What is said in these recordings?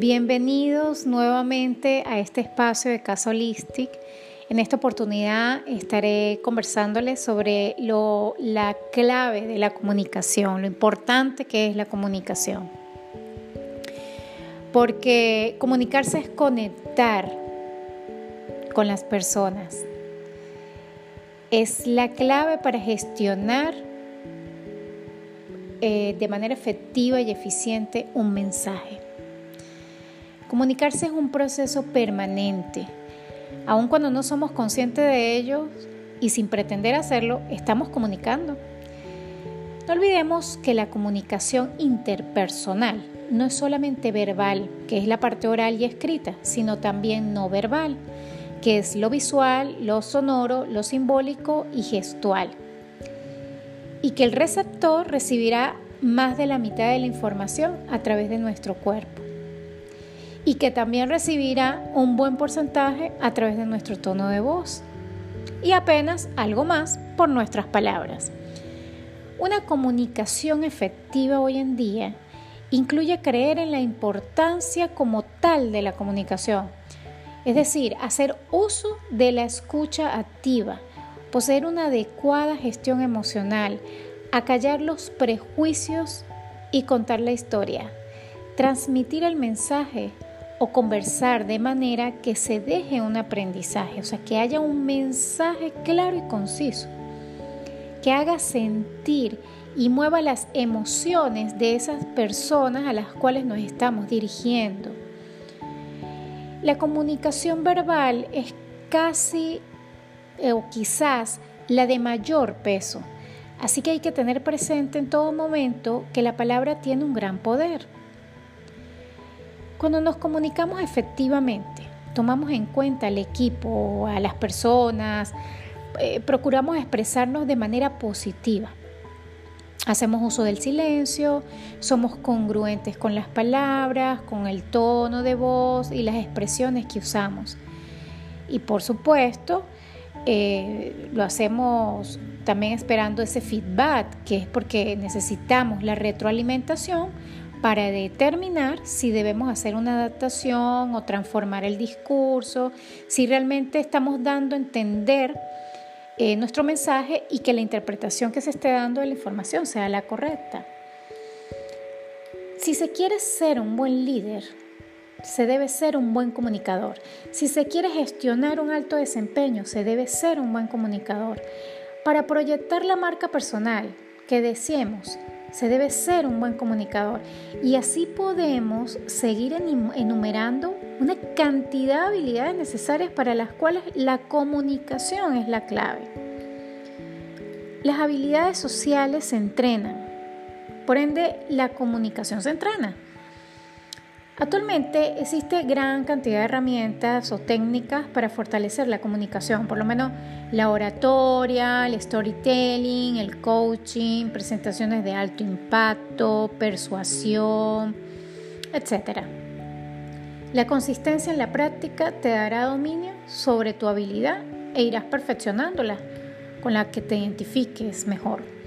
Bienvenidos nuevamente a este espacio de Casa Holistic. En esta oportunidad estaré conversándoles sobre lo, la clave de la comunicación, lo importante que es la comunicación. Porque comunicarse es conectar con las personas. Es la clave para gestionar eh, de manera efectiva y eficiente un mensaje. Comunicarse es un proceso permanente. Aun cuando no somos conscientes de ello y sin pretender hacerlo, estamos comunicando. No olvidemos que la comunicación interpersonal no es solamente verbal, que es la parte oral y escrita, sino también no verbal, que es lo visual, lo sonoro, lo simbólico y gestual. Y que el receptor recibirá más de la mitad de la información a través de nuestro cuerpo y que también recibirá un buen porcentaje a través de nuestro tono de voz. Y apenas algo más por nuestras palabras. Una comunicación efectiva hoy en día incluye creer en la importancia como tal de la comunicación, es decir, hacer uso de la escucha activa, poseer una adecuada gestión emocional, acallar los prejuicios y contar la historia, transmitir el mensaje o conversar de manera que se deje un aprendizaje, o sea, que haya un mensaje claro y conciso, que haga sentir y mueva las emociones de esas personas a las cuales nos estamos dirigiendo. La comunicación verbal es casi eh, o quizás la de mayor peso, así que hay que tener presente en todo momento que la palabra tiene un gran poder. Cuando nos comunicamos efectivamente, tomamos en cuenta al equipo, a las personas, eh, procuramos expresarnos de manera positiva. Hacemos uso del silencio, somos congruentes con las palabras, con el tono de voz y las expresiones que usamos. Y por supuesto, eh, lo hacemos también esperando ese feedback, que es porque necesitamos la retroalimentación para determinar si debemos hacer una adaptación o transformar el discurso, si realmente estamos dando a entender eh, nuestro mensaje y que la interpretación que se esté dando de la información sea la correcta. Si se quiere ser un buen líder, se debe ser un buen comunicador. Si se quiere gestionar un alto desempeño, se debe ser un buen comunicador. Para proyectar la marca personal que deseemos, se debe ser un buen comunicador. Y así podemos seguir enumerando una cantidad de habilidades necesarias para las cuales la comunicación es la clave. Las habilidades sociales se entrenan, por ende la comunicación se entrena. Actualmente existe gran cantidad de herramientas o técnicas para fortalecer la comunicación, por lo menos la oratoria, el storytelling, el coaching, presentaciones de alto impacto, persuasión, etc. La consistencia en la práctica te dará dominio sobre tu habilidad e irás perfeccionándola con la que te identifiques mejor.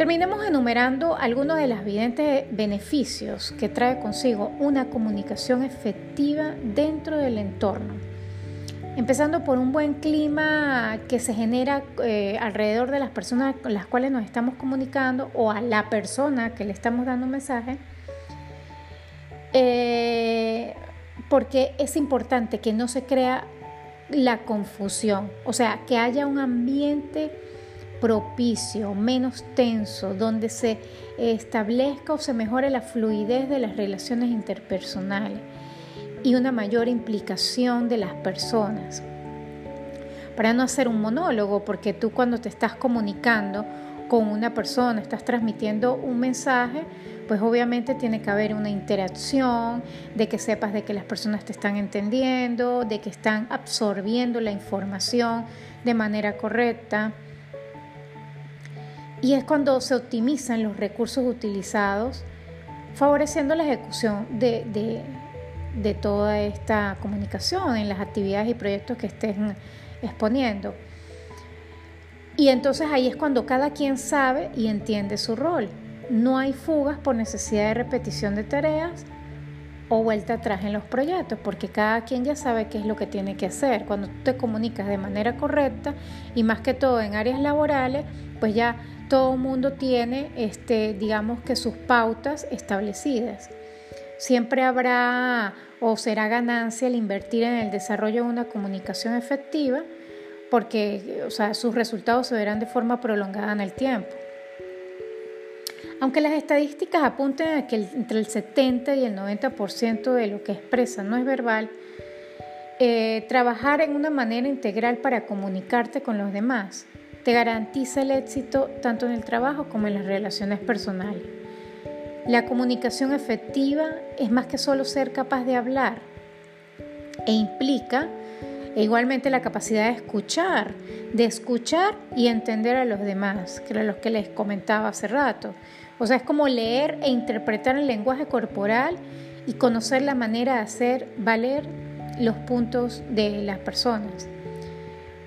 Terminemos enumerando algunos de los evidentes beneficios que trae consigo una comunicación efectiva dentro del entorno. Empezando por un buen clima que se genera eh, alrededor de las personas con las cuales nos estamos comunicando o a la persona que le estamos dando un mensaje. Eh, porque es importante que no se crea la confusión, o sea, que haya un ambiente propicio, menos tenso, donde se establezca o se mejore la fluidez de las relaciones interpersonales y una mayor implicación de las personas. Para no hacer un monólogo, porque tú cuando te estás comunicando con una persona, estás transmitiendo un mensaje, pues obviamente tiene que haber una interacción, de que sepas de que las personas te están entendiendo, de que están absorbiendo la información de manera correcta. Y es cuando se optimizan los recursos utilizados, favoreciendo la ejecución de, toda esta comunicación en las actividades y proyectos que estén exponiendo. Y entonces ahí es cuando cada quien sabe y entiende su rol. No hay fugas por necesidad de repetición de tareas, o vuelta atrás en los proyectos, porque cada quien ya sabe qué es lo que tiene que hacer. Cuando tú te comunicas de manera correcta y más que todo en áreas laborales, pues ya todo mundo tiene, este, digamos que sus pautas establecidas. Siempre habrá o será ganancia el invertir en el desarrollo de una comunicación efectiva, porque o sea, sus resultados se verán de forma prolongada en el tiempo. Aunque las estadísticas apunten a que entre el 70 y el 90% de lo que expresan no es verbal, eh, trabajar en una manera integral para comunicarte con los demás te garantiza el éxito tanto en el trabajo como en las relaciones personales. La comunicación efectiva es más que solo ser capaz de hablar e implica igualmente la capacidad de escuchar, de escuchar y entender a los demás, que era lo que les comentaba hace rato. O sea, es como leer e interpretar el lenguaje corporal y conocer la manera de hacer valer los puntos de las personas.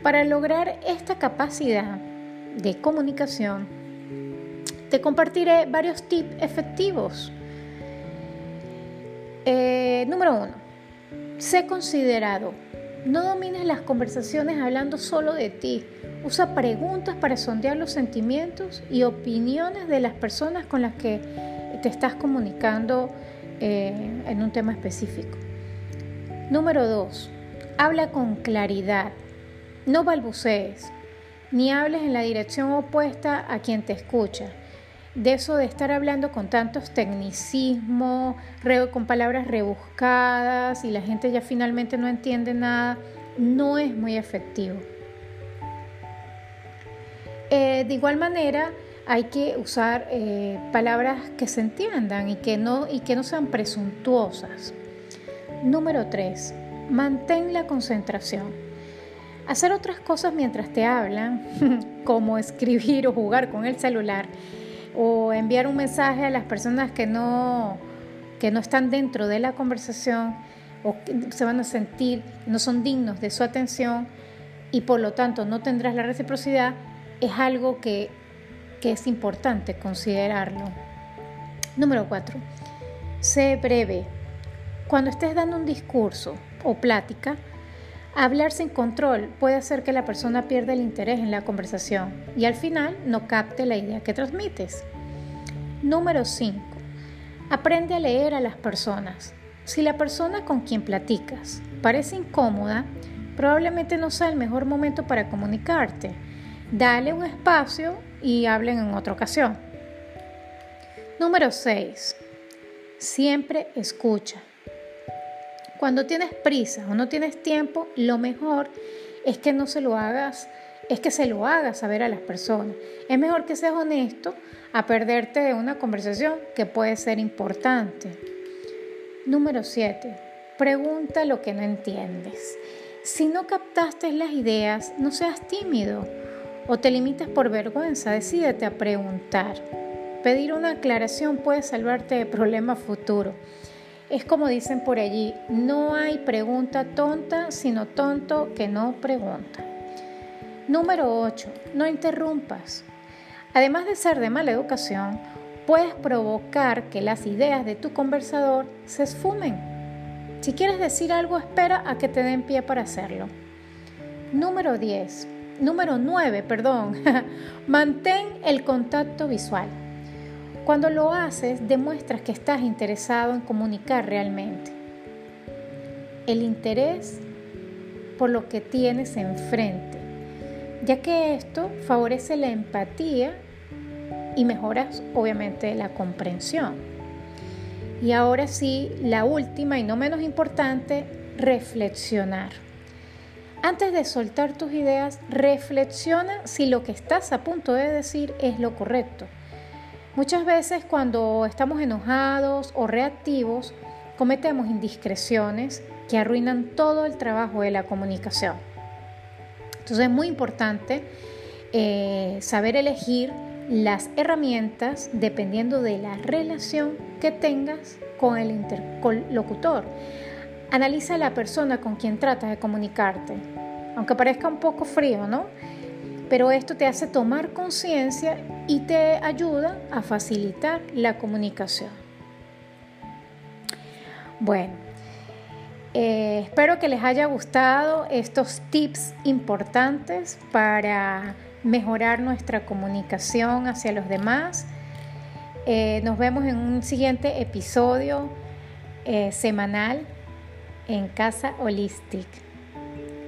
Para lograr esta capacidad de comunicación, te compartiré varios tips efectivos. Eh, número uno, sé considerado. No domines las conversaciones hablando solo de ti. Usa preguntas para sondear los sentimientos y opiniones de las personas con las que te estás comunicando eh, en un tema específico. Número 2. Habla con claridad. No balbucees, ni hables en la dirección opuesta a quien te escucha. De eso de estar hablando con tantos tecnicismos, con palabras rebuscadas y la gente ya finalmente no entiende nada, no es muy efectivo. Eh, de igual manera, hay que usar eh, palabras que se entiendan y que, no, y que no sean presuntuosas. Número 3. Mantén la concentración. Hacer otras cosas mientras te hablan, como escribir o jugar con el celular, o enviar un mensaje a las personas que no, que no están dentro de la conversación, o se van a sentir, no son dignos de su atención y por lo tanto no tendrás la reciprocidad, es algo que, que es importante considerarlo. Número 4. Sé breve. Cuando estés dando un discurso o plática, hablar sin control puede hacer que la persona pierda el interés en la conversación y al final no capte la idea que transmites. Número 5. Aprende a leer a las personas. Si la persona con quien platicas parece incómoda, probablemente no sea el mejor momento para comunicarte. Dale un espacio y hablen en otra ocasión. Número 6. Siempre escucha. Cuando tienes prisa o no tienes tiempo, lo mejor es que no se lo hagas, es que se lo hagas saber a las personas. Es mejor que seas honesto a perderte de una conversación que puede ser importante. Número 7. Pregunta lo que no entiendes. Si no captaste las ideas, no seas tímido o te limites por vergüenza, decídete a preguntar. Pedir una aclaración puede salvarte de problemas futuros. Es como dicen por allí, no hay pregunta tonta, sino tonto que no pregunta. Número 8. No interrumpas. Además de ser de mala educación, puedes provocar que las ideas de tu conversador se esfumen. Si quieres decir algo, espera a que te den pie para hacerlo. Número 10. Número 9, perdón. Mantén el contacto visual. Cuando lo haces, demuestras que estás interesado en comunicar realmente. El interés por lo que tienes enfrente, ya que esto favorece la empatía y mejoras obviamente la comprensión. Y ahora sí, la última y no menos importante, reflexionar. Antes de soltar tus ideas, reflexiona si lo que estás a punto de decir es lo correcto. Muchas veces cuando estamos enojados o reactivos, cometemos indiscreciones que arruinan todo el trabajo de la comunicación. Entonces es muy importante eh, saber elegir las herramientas dependiendo de la relación que tengas con el interlocutor. Analiza la persona con quien tratas de comunicarte, aunque parezca un poco frío, ¿no? Pero esto te hace tomar conciencia y te ayuda a facilitar la comunicación. Bueno, eh, espero que les haya gustado estos tips importantes para mejorar nuestra comunicación hacia los demás. Eh, nos vemos en un siguiente episodio eh, semanal en Casa Holistic,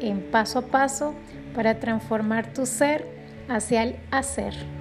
en paso a paso para transformar tu ser hacia el hacer.